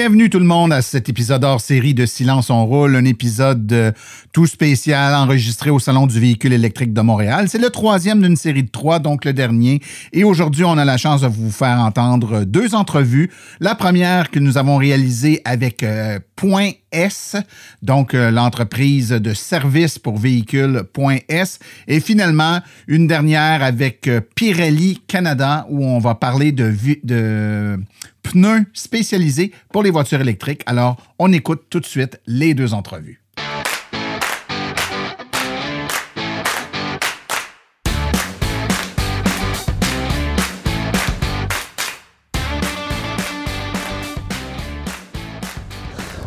Bienvenue tout le monde à cet épisode hors série de Silence on roule, un épisode euh, tout spécial enregistré au Salon du véhicule électrique de Montréal. C'est le troisième d'une série de trois, donc le dernier. Et aujourd'hui, on a la chance de vous faire entendre deux entrevues. La première que nous avons réalisée avec euh, Point S, donc euh, l'entreprise de services pour véhicules Point S. Et finalement, une dernière avec Pirelli Canada où on va parler de, de pneus spécialisés pour les voitures électriques. Alors, on écoute tout de suite les deux entrevues.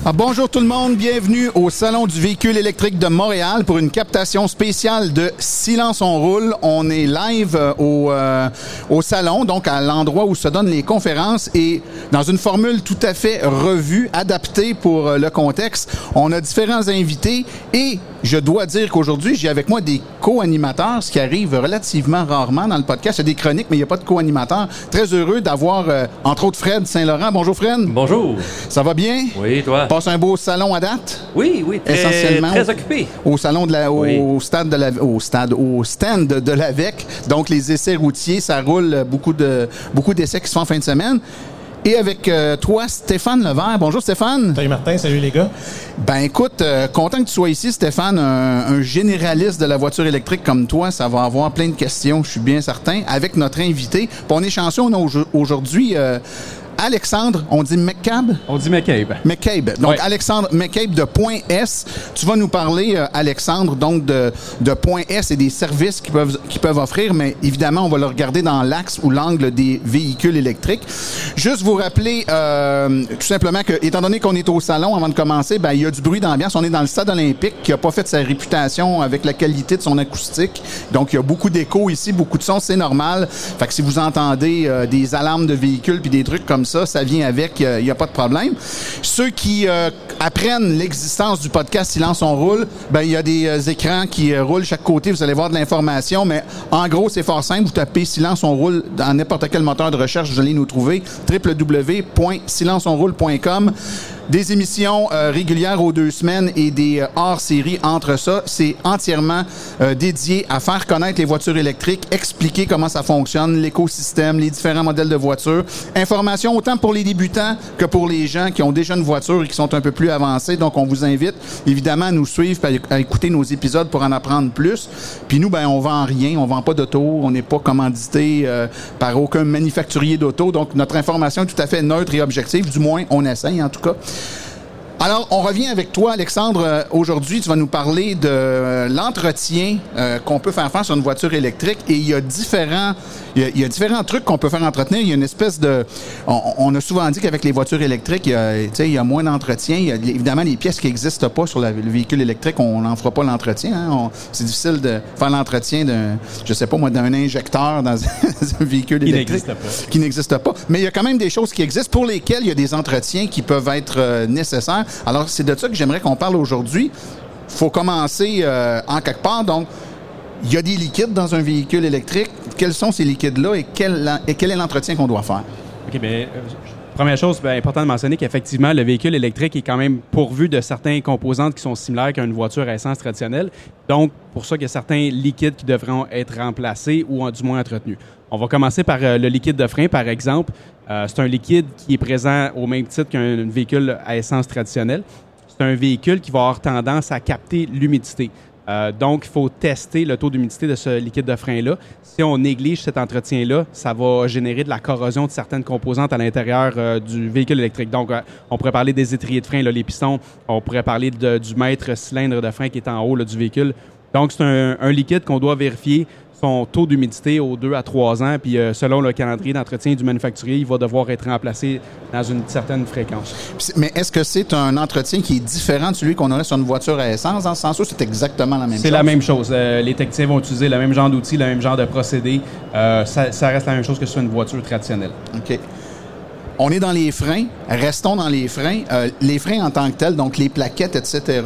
Ah, bonjour tout le monde, bienvenue au Salon du véhicule électrique de Montréal pour une captation spéciale de Silence on roule. On est live euh, au, euh, au salon, donc à l'endroit où se donnent les conférences et dans une formule tout à fait revue, adaptée pour euh, le contexte. On a différents invités et je dois dire qu'aujourd'hui, j'ai avec moi des co-animateurs, ce qui arrive relativement rarement dans le podcast. Il y a des chroniques, mais il n'y a pas de co-animateurs. Très heureux d'avoir, euh, entre autres, Fred Saint-Laurent. Bonjour Fred. Bonjour. Ça va bien? Oui, toi? Passe un beau salon à date? Oui, oui, très, essentiellement très au- occupé. Au salon de la, au Oui. stade de la, au stade, au stand de, l'AVEC. Donc, les essais routiers, ça roule beaucoup de, beaucoup d'essais qui se font en fin de semaine. Et avec euh, toi, Stéphane Levert. Bonjour, Stéphane. Salut Martin, salut les gars. Ben, écoute, euh, content que tu sois ici, Stéphane, un, un généraliste de la voiture électrique comme toi. Ça va avoir plein de questions, je suis bien certain, avec notre invité. Puis on est chanceux, on a au- aujourd'hui euh, Alexandre, on dit McCabe? On dit McCabe. McCabe. Donc, Ouais. Alexandre McCabe de Point S. Tu vas nous parler, euh, Alexandre, donc de, de Point S et des services qu'ils peuvent, peuvent offrir, mais évidemment, on va le regarder dans l'axe ou l'angle des véhicules électriques. Juste vous rappeler, euh, tout simplement, que, étant donné qu'on est au salon avant de commencer, ben, il y a du bruit d'ambiance. On est dans le stade olympique qui a pas fait sa réputation avec la qualité de son acoustique. Donc, il y a beaucoup d'écho ici, beaucoup de son, c'est normal. Fait que si vous entendez euh, des alarmes de véhicules puis des trucs comme ça, ça vient avec, euh, il n'y a pas de problème. Ceux qui euh, apprennent l'existence du podcast Silence on roule, ben il y a des euh, écrans qui euh, roulent chaque côté, vous allez voir de l'information, mais en gros, c'est fort simple, vous tapez Silence on roule dans n'importe quel moteur de recherche, vous allez nous trouver www.silenceonroule.com. Des émissions euh, régulières aux deux semaines et des euh, hors-séries entre ça. C'est entièrement euh, dédié à faire connaître les voitures électriques, expliquer comment ça fonctionne, l'écosystème, les différents modèles de voitures. Information autant pour les débutants que pour les gens qui ont déjà une voiture et qui sont un peu plus avancés. Donc, on vous invite évidemment à nous suivre, à écouter nos épisodes pour en apprendre plus. Puis nous, ben, on vend rien, on vend pas d'auto, on n'est pas commandité euh, par aucun manufacturier d'auto. Donc, notre information est tout à fait neutre et objective. Du moins, on essaye en tout cas. Alors, on revient avec toi, Alexandre. Euh, Aujourd'hui, tu vas nous parler de euh, l'entretien euh, qu'on peut faire faire sur une voiture électrique. Et il y a différents, il y a, il y a différents trucs qu'on peut faire entretenir. Il y a une espèce de... On, on a souvent dit qu'avec les voitures électriques, il y a, il y a moins d'entretien. Il y a évidemment les pièces qui n'existent pas sur la- le véhicule électrique. On n'en fera pas l'entretien. hein. C'est difficile de faire l'entretien d'un, je sais pas moi, d'un injecteur dans un véhicule Qui électrique. n'existe pas. Qui n'existe pas. Mais il y a quand même des choses qui existent pour lesquelles il y a des entretiens qui peuvent être euh, nécessaires. Alors, c'est de ça que j'aimerais qu'on parle aujourd'hui. faut commencer euh, en quelque part. Donc, il y a des liquides dans un véhicule électrique. Quels sont ces liquides-là et quel, est l'entretien qu'on doit faire? OK, bien, euh, première chose, bien, important de mentionner qu'effectivement, le véhicule électrique est quand même pourvu de certains composantes qui sont similaires qu'à une voiture à essence traditionnelle. Donc, pour ça qu'il y a certains liquides qui devront être remplacés ou du moins entretenus. On va commencer par euh, le liquide de frein, par exemple. Euh, c'est un liquide qui est présent au même titre qu'un véhicule à essence traditionnelle. C'est un véhicule qui va avoir tendance à capter l'humidité. Euh, donc, il faut tester le taux d'humidité de ce liquide de frein-là. Si on néglige cet entretien-là, ça va générer de la corrosion de certaines composantes à l'intérieur euh, du véhicule électrique. Donc, on pourrait parler des étriers de frein, là, les pistons. On pourrait parler de- du mètre cylindre de frein qui est en haut du véhicule. Donc, c'est un liquide qu'on doit vérifier son taux d'humidité aux 2 à 3 ans. Puis, euh, selon le calendrier d'entretien du manufacturier, il va devoir être remplacé dans une certaine fréquence. Mais est-ce que c'est un entretien qui est différent de celui qu'on aurait sur une voiture à essence, dans ce sens où c'est exactement la même chose? C'est la même chose. Euh, les techniciens vont utiliser le même genre d'outils, le même genre de procédé. Euh, ça, ça reste la même chose que sur une voiture traditionnelle. OK. On est dans les freins. Restons dans les freins. Euh, les freins en tant que tels, donc les plaquettes, etc.,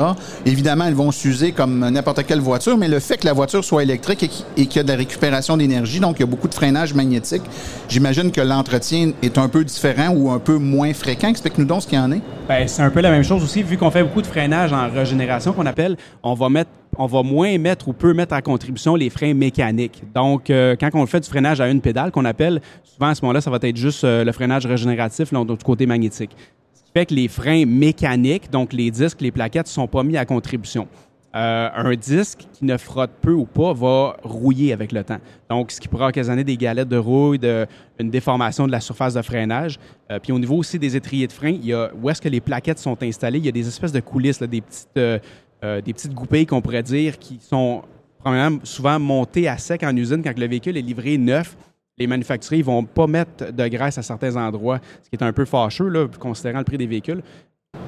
évidemment, elles vont s'user comme n'importe quelle voiture, mais le fait que la voiture soit électrique et qu'il y a de la récupération d'énergie, donc il y a beaucoup de freinage magnétique, j'imagine que l'entretien est un peu différent ou un peu moins fréquent. Explique-nous donc ce qu'il y en est. Ben, c'est un peu la même chose aussi. Vu qu'on fait beaucoup de freinage en régénération, qu'on appelle, on va mettre, on va moins mettre ou peu mettre en contribution les freins mécaniques. Donc, euh, quand on fait du freinage à une pédale, qu'on appelle, souvent à ce moment-là, ça va être juste euh, le freinage régénératif, là, du côté magnétique. Ce qui fait que les freins mécaniques, donc les disques, les plaquettes, sont pas mis à contribution. Euh, un disque qui ne frotte peu ou pas va rouiller avec le temps. Donc, ce qui pourra occasionner des galettes de rouille, de, une déformation de la surface de freinage. Puis au niveau aussi des étriers de frein, il y a où est-ce que les plaquettes sont installées? Il y a des espèces de coulisses, des petites, euh, des petites goupilles qu'on pourrait dire qui sont premièrement souvent montées à sec en usine quand le véhicule est livré neuf. Les manufacturiers ne vont pas mettre de graisse à certains endroits, ce qui est un peu fâcheux, là, considérant le prix des véhicules.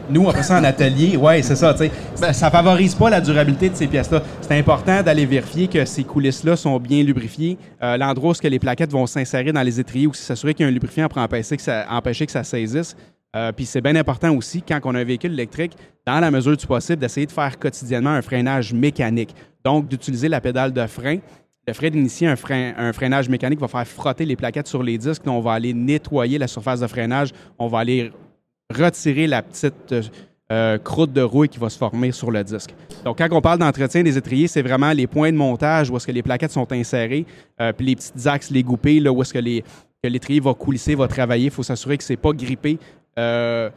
Nous, on fait ça en atelier. Oui, c'est ça. sais. Ça, ça favorise pas la durabilité de ces pièces-là. C'est important d'aller vérifier que ces coulisses-là sont bien lubrifiées. Euh, L'endroit où ce que les plaquettes vont s'insérer dans les étriers, aussi s'assurer qu'il y a un lubrifiant pour empêcher que ça saisisse. Euh, Puis c'est bien important aussi, quand on a un véhicule électrique, dans la mesure du possible, d'essayer de faire quotidiennement un freinage mécanique. Donc, d'utiliser la pédale de frein. Le frais d'initier un, frein, un freinage mécanique va faire frotter les plaquettes sur les disques. On va aller nettoyer la surface de freinage. On va aller retirer la petite euh, euh, croûte de rouille qui va se former sur le disque. Donc, quand on parle d'entretien des étriers, c'est vraiment les points de montage où est-ce que les plaquettes sont insérées, euh, puis les petits axes, les goupés, là, où est-ce que les- l'étrier va coulisser, va travailler. Il faut s'assurer que c'est pas grippé. Euh,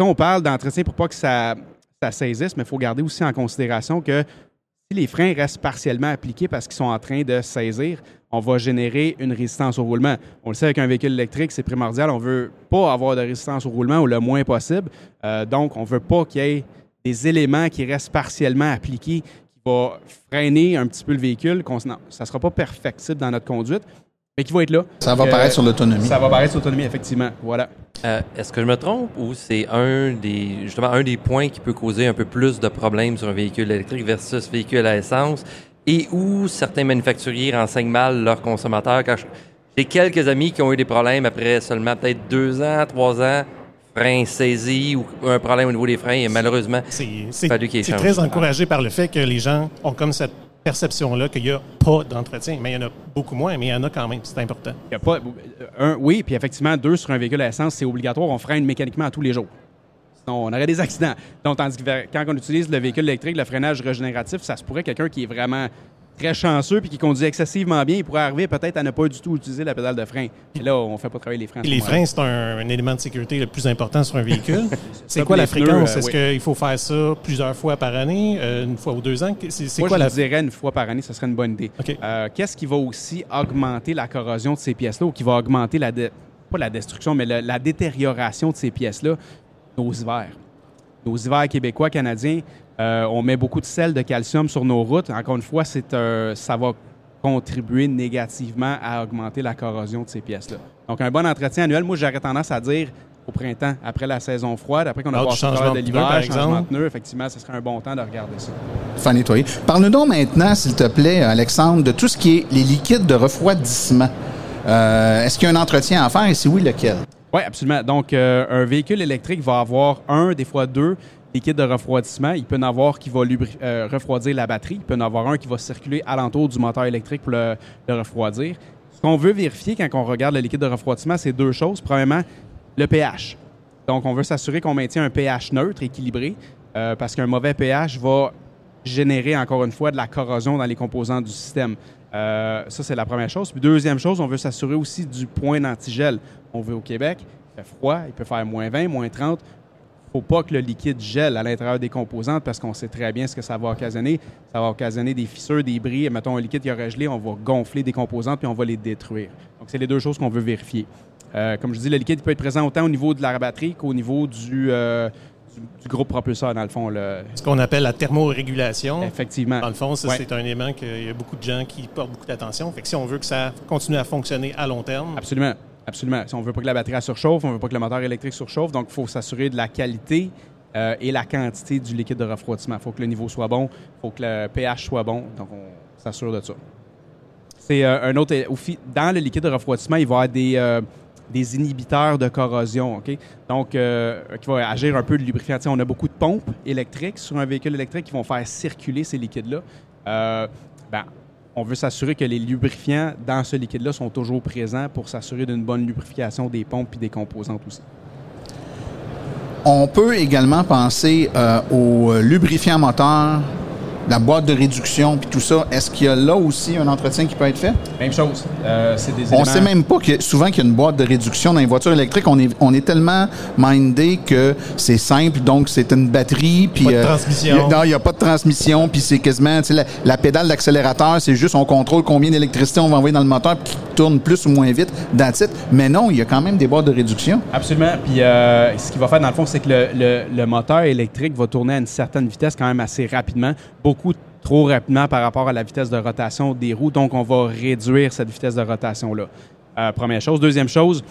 on parle d'entretien pour pas que ça, ça saisisse, mais il faut garder aussi en considération que si les freins restent partiellement appliqués parce qu'ils sont en train de saisir, on va générer une résistance au roulement. On le sait avec un véhicule électrique, c'est primordial. On veut pas avoir de résistance au roulement ou le moins possible. Euh, donc, on veut pas qu'il y ait des éléments qui restent partiellement appliqués qui vont freiner un petit peu le véhicule. ça sera pas perfectible dans notre conduite, mais qui va être là. Ça va Euh, paraître sur l'autonomie. Ça va paraître sur l'autonomie, effectivement. Voilà. Euh, Est-ce que je me trompe ou c'est un des justement un des points qui peut causer un peu plus de problèmes sur un véhicule électrique versus véhicule à essence? Et où certains manufacturiers renseignent mal leurs consommateurs? Quand j'ai quelques amis qui ont eu des problèmes après seulement peut-être deux ans, trois ans, freins saisis ou un problème au niveau des freins et malheureusement C'est très encouragé par le fait que les gens ont comme cette perception-là qu'il n'y a pas d'entretien. Mais il y en a beaucoup moins, mais il y en a quand même. C'est important. Il y a pas, un, oui, puis effectivement, deux sur un véhicule à essence, c'est obligatoire. On freine mécaniquement à tous les jours. Sinon, on aurait des accidents. Donc, tandis que quand on utilise le véhicule électrique, le freinage régénératif, ça se pourrait quelqu'un qui est vraiment très chanceux puis qui conduit excessivement bien, il pourrait arriver peut-être à ne pas du tout utiliser la pédale de frein. Et là, on fait pas travailler les freins. les freins, c'est un, un élément de sécurité le plus important sur un véhicule. c'est quoi la pneus, fréquence? euh, Est-ce oui. qu'il faut faire ça plusieurs fois par année, euh, une fois ou deux ans? C'est quoi je la... dirais une fois par année, ce serait une bonne idée. Euh, Qu'est-ce qui va aussi augmenter la corrosion de ces pièces-là ou qui va augmenter la, pas la destruction, mais le- la détérioration de ces pièces-là? Nos hivers. Nos hivers québécois, canadiens, euh, on met beaucoup de sel de calcium sur nos routes. Encore une fois, c'est un- ça va contribuer négativement à augmenter la corrosion de ces pièces-là. Donc, un bon entretien annuel, moi, j'aurais tendance à dire au printemps, après la saison froide, après qu'on a passé le de de pneus, par l'hiver, de exemple. pneus, effectivement, ce serait un bon temps de regarder ça. Faire nettoyer. Parle-nous donc maintenant, s'il te plaît, Alexandre, de tout ce qui est les liquides de refroidissement. Euh, Est-ce qu'il y a un entretien à faire? Et si oui, lequel? Oui, absolument. Donc, euh, un véhicule électrique va avoir un, des fois deux liquides de refroidissement. Il peut en avoir qui va euh, refroidir la batterie. Il peut en avoir un qui va circuler alentour du moteur électrique pour le, le refroidir. Ce qu'on veut vérifier quand on regarde le liquide de refroidissement, c'est deux choses. Premièrement, le pH. Donc, on veut s'assurer qu'on maintient un pH neutre, équilibré, euh, parce qu'un mauvais pH va générer, encore une fois, de la corrosion dans les composants du système. Euh, ça, c'est la première chose. Puis, deuxième chose, on veut s'assurer aussi du point d'antigel. On veut au Québec, il fait froid, il peut faire moins 20, moins 30. Faut pas que le liquide gèle à l'intérieur des composantes parce qu'on sait très bien ce que ça va occasionner. Ça va occasionner des fissures, des bris. Mettons un liquide qui aurait gelé, on va gonfler des composantes puis on va les détruire. Donc, c'est les deux choses qu'on veut vérifier. Euh, comme je dis, le liquide peut être présent autant au niveau de la batterie qu'au niveau du, euh, du, du groupe propulseur, dans le fond. Le... Ce qu'on appelle la thermorégulation. Effectivement. Dans le fond, ça, Ouais. c'est un élément qu'il y a beaucoup de gens qui portent beaucoup d'attention. Fait que si on veut que ça continue à fonctionner à long terme, Absolument. Absolument. Si on veut pas que la batterie surchauffe, on veut pas que le moteur électrique surchauffe, donc il faut s'assurer de la qualité euh, et la quantité du liquide de refroidissement. Il faut que le niveau soit bon, il faut que le pH soit bon, donc on s'assure de ça. C'est euh, un autre. au fi- Dans le liquide de refroidissement, il va y avoir des, euh, inhibiteurs de corrosion, OK? Donc, euh, qui va agir un peu de lubrifiant. On a beaucoup de pompes électriques sur un véhicule électrique qui vont faire circuler ces liquides-là. Euh, ben, on veut s'assurer que les lubrifiants dans ce liquide-là sont toujours présents pour s'assurer d'une bonne lubrification des pompes et des composantes aussi. On peut également penser euh, au lubrifiant moteur, la boîte de réduction, puis tout ça. Est-ce qu'il y a là aussi un entretien qui peut être fait? Même chose. Euh, c'est des On sait même pas que souvent qu'il y a une boîte de réduction dans les voitures électriques. On est, on est tellement mindé que c'est simple, donc c'est une batterie. Puis, Pas de euh, transmission. il y a- non, il n'y a pas de transmission, puis c'est quasiment, tu sais, la, la pédale d'accélérateur, c'est juste on contrôle combien d'électricité on va envoyer dans le moteur, qui tourne plus ou moins vite, that's it. Mais non, il y a quand même des boîtes de réduction. Absolument. Puis euh, ce qu'il va faire, dans le fond, c'est que le, le- le moteur électrique va tourner à une certaine vitesse quand même assez rapidement, beaucoup trop rapidement par rapport à la vitesse de rotation des roues. Donc, on va réduire cette vitesse de rotation-là. Euh, première chose. Deuxième chose,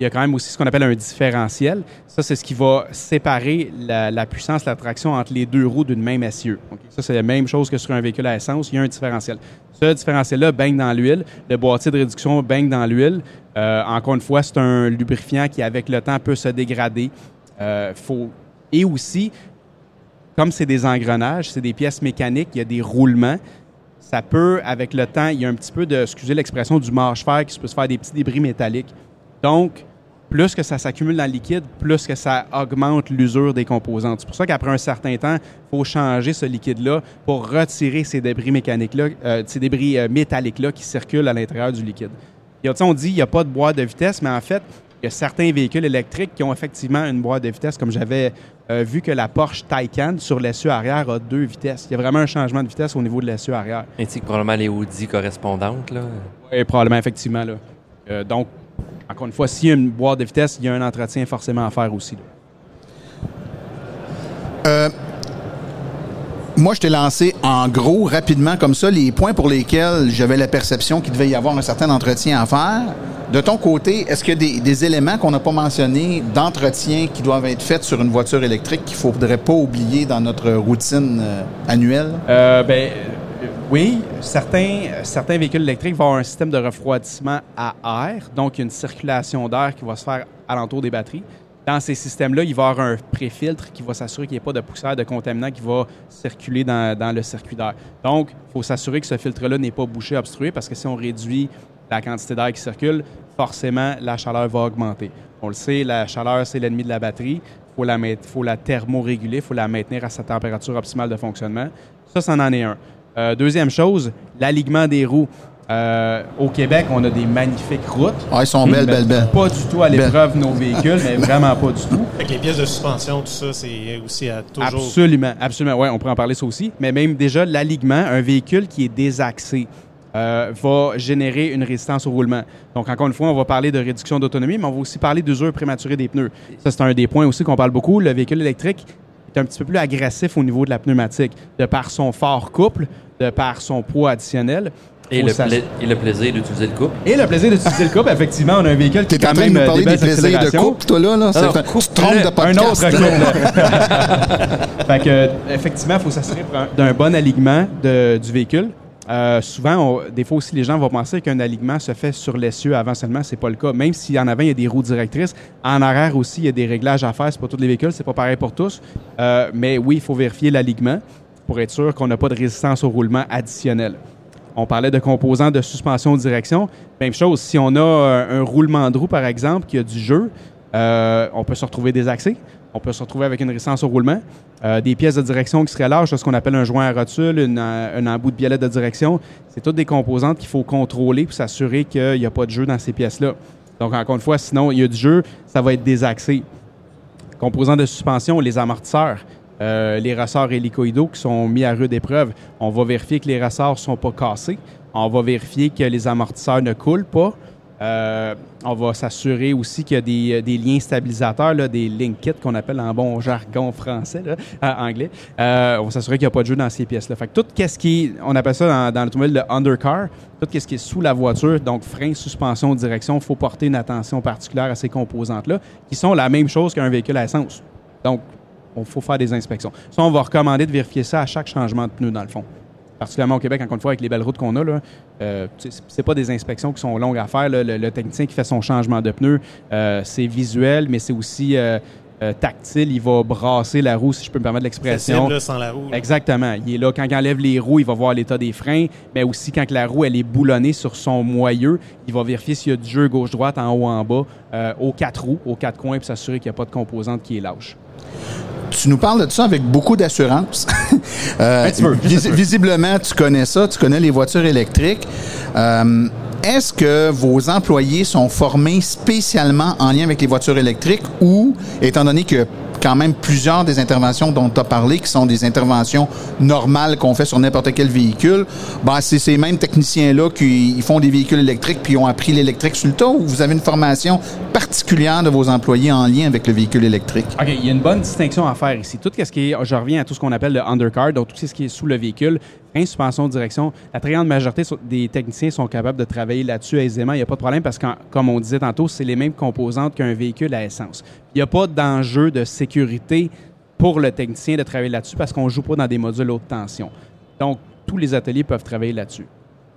il y a quand même aussi ce qu'on appelle un différentiel. Ça, c'est ce qui va séparer la, puissance, la traction entre les deux roues d'une même essieu. OK? Ça, c'est la même chose que sur un véhicule à essence. Il y a un différentiel. Ce différentiel-là baigne dans l'huile. Le boîtier de réduction baigne dans l'huile. Euh, encore une fois, c'est un lubrifiant qui, avec le temps, peut se dégrader. Euh, faut... Et aussi, comme c'est des engrenages, c'est des pièces mécaniques, il y a des roulements. Ça peut, avec le temps, il y a un petit peu de, excusez l'expression, du marche-fer qui peut se faire des petits débris métalliques. Donc, plus que ça s'accumule dans le liquide, plus que ça augmente l'usure des composantes. C'est pour ça qu'après un certain temps, il faut changer ce liquide-là pour retirer ces débris mécaniques-là, euh, ces débris euh, métalliques-là qui circulent à l'intérieur du liquide. Il y a, on dit qu'il n'y a pas de boîte de vitesse, mais en fait, il y a certains véhicules électriques qui ont effectivement une boîte de vitesse, comme j'avais euh, vu que la Porsche Taycan sur l'essieu arrière a deux vitesses. Il y a vraiment un changement de vitesse au niveau de l'essieu arrière. Ainsi que probablement les Audi correspondantes. Là. Oui, probablement, effectivement. Là. Euh, donc, encore une fois, s'il y a une boîte de vitesse, il y a un entretien forcément à faire aussi. là. Moi, je t'ai lancé en gros, rapidement, comme ça, les points pour lesquels j'avais la perception qu'il devait y avoir un certain entretien à faire. De ton côté, est-ce qu'il y a des, éléments qu'on n'a pas mentionnés d'entretien qui doivent être faits sur une voiture électrique qu'il ne faudrait pas oublier dans notre routine euh, annuelle? Euh, ben, euh, oui, certains, certains véhicules électriques vont avoir un système de refroidissement à air, donc une circulation d'air qui va se faire alentour des batteries. Dans ces systèmes-là, il va y avoir un pré-filtre qui va s'assurer qu'il n'y ait pas de poussière, de contaminants qui va circuler dans, le circuit d'air. Donc, il faut s'assurer que ce filtre-là n'est pas bouché, obstrué, parce que si on réduit la quantité d'air qui circule, forcément, la chaleur va augmenter. On le sait, la chaleur, c'est l'ennemi de la batterie. Il faut la, faut la thermoréguler, il faut la maintenir à sa température optimale de fonctionnement. Ça, c'en en est un. Euh, deuxième chose, l'alignement des roues. Euh, au Québec, on a des magnifiques routes. Ah, ils sont belles, Mais belles, belles. Pas du tout à l'épreuve nos véhicules, mais vraiment pas du tout. Fait que les pièces de suspension, tout ça, c'est aussi à toujours. Absolument, absolument. Ouais, on pourrait en parler ça aussi. Mais même déjà, l'alignement, un véhicule qui est désaxé euh, va générer une résistance au roulement. Donc, encore une fois, on va parler de réduction d'autonomie, mais on va aussi parler d'usure prématurée des pneus. Ça, c'est un des points aussi qu'on parle beaucoup. Le véhicule électrique est un petit peu plus agressif au niveau de la pneumatique, de par son fort couple, de par son poids additionnel. Et le, pla- et le plaisir d'utiliser le couple. Et le plaisir d'utiliser le couple, effectivement, on a un véhicule qui T'es est en quand train de même nous euh, parler des plaisirs de couple, toi, là? là? C'est Alors, un- couple, tu te trompes de Un podcast. autre là. couple. fait que, effectivement, il faut s'assurer d'un bon alignement de- du véhicule. Euh, souvent, on- des fois aussi, les gens vont penser qu'un alignement se fait sur l'essieu avant seulement. C'est pas le cas. Même si en avant, il y a des roues directrices, en arrière aussi, il y a des réglages à faire. C'est pas tous les véhicules, c'est pas pareil pour tous. Euh, mais oui, il faut vérifier l'alignement pour être sûr qu'on n'a pas de résistance au roulement additionnel. On parlait de composants de suspension direction. Même chose, si on a euh, un roulement de roue, par exemple, qui a du jeu, euh, on peut se retrouver désaxé. On peut se retrouver avec une résistance au roulement. Euh, des pièces de direction qui seraient larges, ce qu'on appelle un joint à rotule, un embout de biellette de direction. C'est toutes des composantes qu'il faut contrôler pour s'assurer qu'il n'y a pas de jeu dans ces pièces-là. Donc, encore une fois, sinon, il y a du jeu, ça va être désaxé. Composants de suspension, les amortisseurs, euh, les ressorts hélicoïdaux qui sont mis à rude épreuve. On va vérifier que les ressorts sont pas cassés. On va vérifier que les amortisseurs ne coulent pas. Euh, on va s'assurer aussi qu'il y a des, euh, liens stabilisateurs, des link kits qu'on appelle en bon jargon français, anglais. On va s'assurer qu'il n'y a pas de jeu dans ces pièces-là. Fait que tout ce qui est, on appelle ça dans, dans l'automobile le undercar, tout ce qui est sous la voiture, donc frein, suspension, direction, il faut porter une attention particulière à ces composantes-là, qui sont la même chose qu'un véhicule à essence. Donc, il faut faire des inspections. Ça, on va recommander de vérifier ça à chaque changement de pneu, dans le fond particulièrement au Québec, encore une fois, avec les belles routes qu'on a, là, euh, c'est pas des inspections qui sont longues à faire. Le, le, technicien qui fait son changement de pneu, euh, c'est visuel, mais c'est aussi euh, euh, tactile. Il va brasser la roue, si je peux me permettre l'expression. sans la roue. Exactement. Il est là quand il enlève les roues, il va voir l'état des freins, mais aussi quand la roue elle est boulonnée sur son moyeu, il va vérifier s'il y a du jeu gauche-droite en haut en bas, aux quatre roues, aux quatre coins, pour s'assurer qu'il n'y a pas de composante qui est lâche tu nous parles de ça avec beaucoup d'assurance. euh, visiblement, tu connais ça, tu connais les voitures électriques. Euh, est-ce que vos employés sont formés spécialement en lien avec les voitures électriques ou, étant donné que quand même plusieurs des interventions dont tu as parlé, qui sont des interventions normales qu'on fait sur n'importe quel véhicule, ben, c'est ces mêmes techniciens-là qui font des véhicules électriques puis ont appris l'électrique sur le tas ou vous avez une formation particulière de vos employés en lien avec le véhicule électrique? OK, il y a une bonne distinction à faire ici. Tout ce qui est, je reviens à tout ce qu'on appelle le undercar, donc tout ce qui est sous le véhicule, frein, suspension, direction. La très grande majorité des techniciens sont capables de travailler là-dessus aisément. Il n'y a pas de problème parce que, comme on disait tantôt, c'est les mêmes composantes qu'un véhicule à essence. Il n'y a pas d'enjeu de sécurité pour le technicien de travailler là-dessus parce qu'on ne joue pas dans des modules haute tension. Donc, tous les ateliers peuvent travailler là-dessus.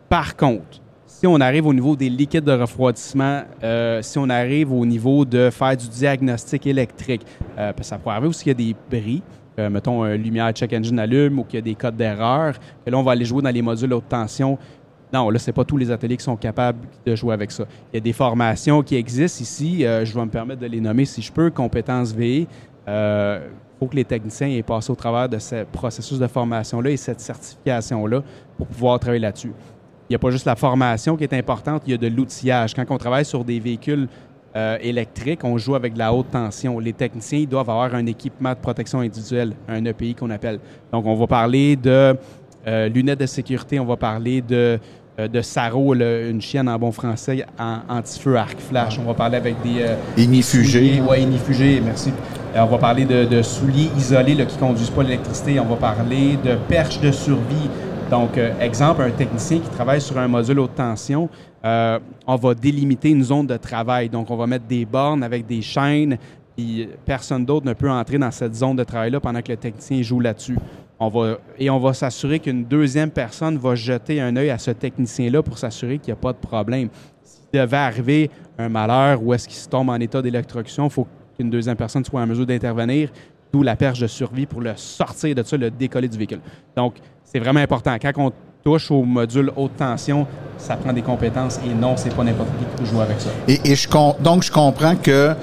Par contre, si on arrive au niveau des liquides de refroidissement, euh, si on arrive au niveau de faire du diagnostic électrique, euh, ça pourrait arriver aussi qu'il y a des bris, euh, mettons, un lumière check engine allume ou qu'il y a des codes d'erreur, que là, on va aller jouer dans les modules haute tension. Non, là, c'est pas tous les ateliers qui sont capables de jouer avec ça. Il y a des formations qui existent ici. Euh, je vais me permettre de les nommer si je peux. Compétences VE. Il euh, faut que les techniciens aient passé au travers de ce processus de formation-là et cette certification-là pour pouvoir travailler là-dessus. Il n'y a pas juste la formation qui est importante, il y a de l'outillage. Quand on travaille sur des véhicules euh, électrique, on joue avec de la haute tension. Les techniciens ils doivent avoir un équipement de protection individuelle, un EPI qu'on appelle. Donc, on va parler de euh, lunettes de sécurité, on va parler de euh, de Saro, une chienne en bon français, en anti-feu arc flash. On va parler avec des... Inifugés. Oui, inifugés, merci. on va parler de, souliers isolés là, qui ne conduisent pas l'électricité. On va parler de perches de survie. Donc, exemple, un technicien qui travaille sur un module haute tension, euh, on va délimiter une zone de travail. Donc, on va mettre des bornes avec des chaînes, personne d'autre ne peut entrer dans cette zone de travail-là pendant que le technicien joue là-dessus. Et on va s'assurer qu'une deuxième personne va jeter un œil à ce technicien-là pour s'assurer qu'il n'y a pas de problème. S'il devait arriver un malheur ou est-ce qu'il se tombe en état d'électrocution, il faut qu'une deuxième personne soit en mesure d'intervenir, d'où la perche de survie pour le sortir de ça, le décoller du véhicule. Donc, c'est vraiment important. Quand on touche au module haute tension, ça prend des compétences et non, c'est pas n'importe qui qui peut jouer avec ça. Et, je, donc, je comprends que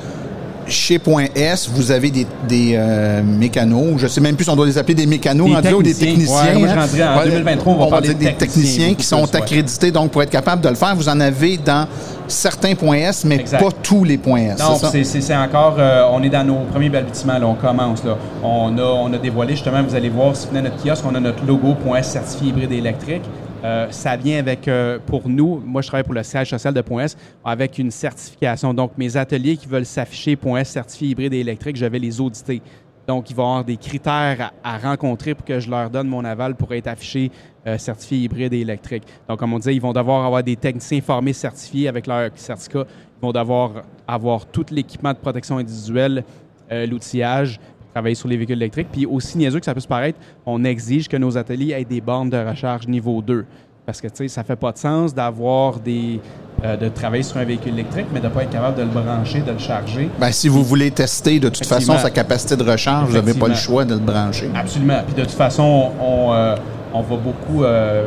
chez Point S, vous avez des, des euh, mécanos, je sais même plus si on doit les appeler des mécanos des ou des techniciens. Ouais, en 2023, on va, parler des techniciens, qui sont accrédités donc pour être capables de le faire. Vous en avez dans certains points S, mais pas tous les points S. Non, c'est encore, euh, on est dans nos premiers balbutiements, là, on commence. Là. On, a, on a dévoilé justement, vous allez voir, si vous venez à notre kiosque, on a notre logo point S certifié hybride électrique. Euh, ça vient avec, euh, pour nous, moi je travaille pour le siège social de Point S, avec une certification. Donc mes ateliers qui veulent s'afficher Point S certifié hybride et électrique, je vais les auditer. Donc, il va y avoir des critères à, rencontrer pour que je leur donne mon aval pour être affiché euh, certifié hybride et électrique. Donc, comme on disait, ils vont devoir avoir des techniciens formés certifiés avec leur certificat. Ils vont devoir avoir tout l'équipement de protection individuelle, l'outillage, travailler sur les véhicules électriques. Puis aussi niaiseux que ça puisse paraître, on exige que nos ateliers aient des bornes de recharge niveau 2. Parce que, tu sais, ça fait pas de sens d'avoir des... Euh, de travailler sur un véhicule électrique, mais de ne pas être capable de le brancher, de le charger. Bien, si vous voulez tester de toute façon sa capacité de recharge, vous n'avez pas le choix de le brancher. Absolument. Puis de toute façon, on, euh, on va beaucoup euh,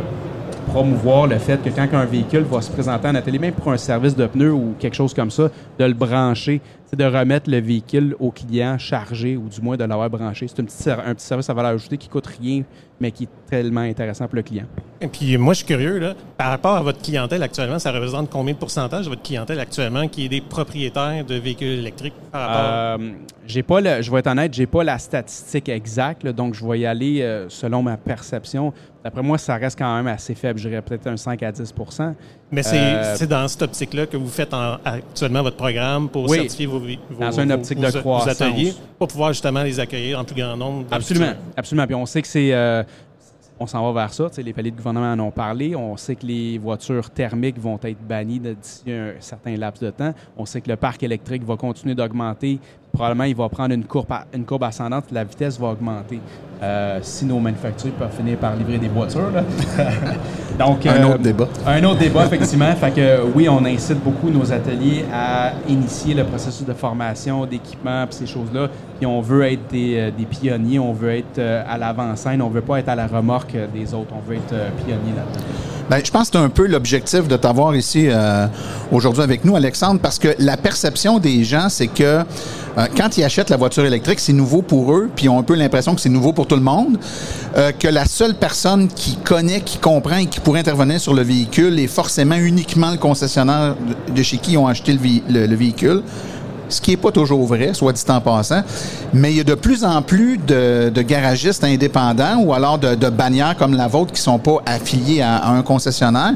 promouvoir le fait que quand un véhicule va se présenter en atelier, même pour un service de pneus ou quelque chose comme ça, de le brancher c'est de remettre le véhicule au client chargé ou du moins de l'avoir branché. C'est un petit, un petit service à valeur ajoutée qui coûte rien, mais qui est tellement intéressant pour le client. Et puis moi, je suis curieux, là, par rapport à votre clientèle actuellement, ça représente combien de pourcentage de votre clientèle actuellement qui est des propriétaires de véhicules électriques par rapport Euh, j'ai pas le, je vais être honnête, j'ai pas la statistique exacte, là, donc je vais y aller euh, selon ma perception. D'après moi, ça reste quand même assez faible. Je dirais peut-être un 5 à 10% Mais c'est Euh, c'est dans cette optique-là que vous faites en- actuellement votre programme pour Oui. certifier vos, vos, Dans une optique vos- de vos croissance. ateliers pour pouvoir justement les accueillir en plus grand nombre. Absolument, absolument. Puis on sait que c'est, euh, on s'en va vers ça. Les paliers de gouvernement en ont parlé. On sait que les voitures thermiques vont être bannies d'ici un certain laps de temps. On sait que le parc électrique va continuer d'augmenter. Probablement, il va prendre une courbe, à- une courbe ascendante. La vitesse va augmenter. Euh, si nos manufacturiers peuvent finir par livrer des voitures. là. Donc, Un euh, autre débat. Un autre débat, effectivement. fait que oui, on incite beaucoup nos ateliers à initier le processus de formation, d'équipement, ces choses-là. Puis on veut être des, euh, des pionniers, on veut être à l'avant-scène, on veut pas être à la remorque des autres, on veut être pionnier là-dedans. Ben, je pense que c'est un peu l'objectif de t'avoir ici euh, aujourd'hui avec nous, Alexandre, parce que la perception des gens, c'est que euh, quand ils achètent la voiture électrique, c'est nouveau pour eux, puis ils ont un peu l'impression que c'est nouveau pour tout le monde, euh, que la seule personne qui connaît, qui comprend et qui pourrait intervenir sur le véhicule est forcément uniquement le concessionnaire de, chez qui ils ont acheté le véhicule ce qui n'est pas toujours vrai, soit dit en passant. Mais il y a de plus en plus de, de garagistes indépendants ou alors de, de bannières comme la vôtre qui sont pas affiliés à, à un concessionnaire,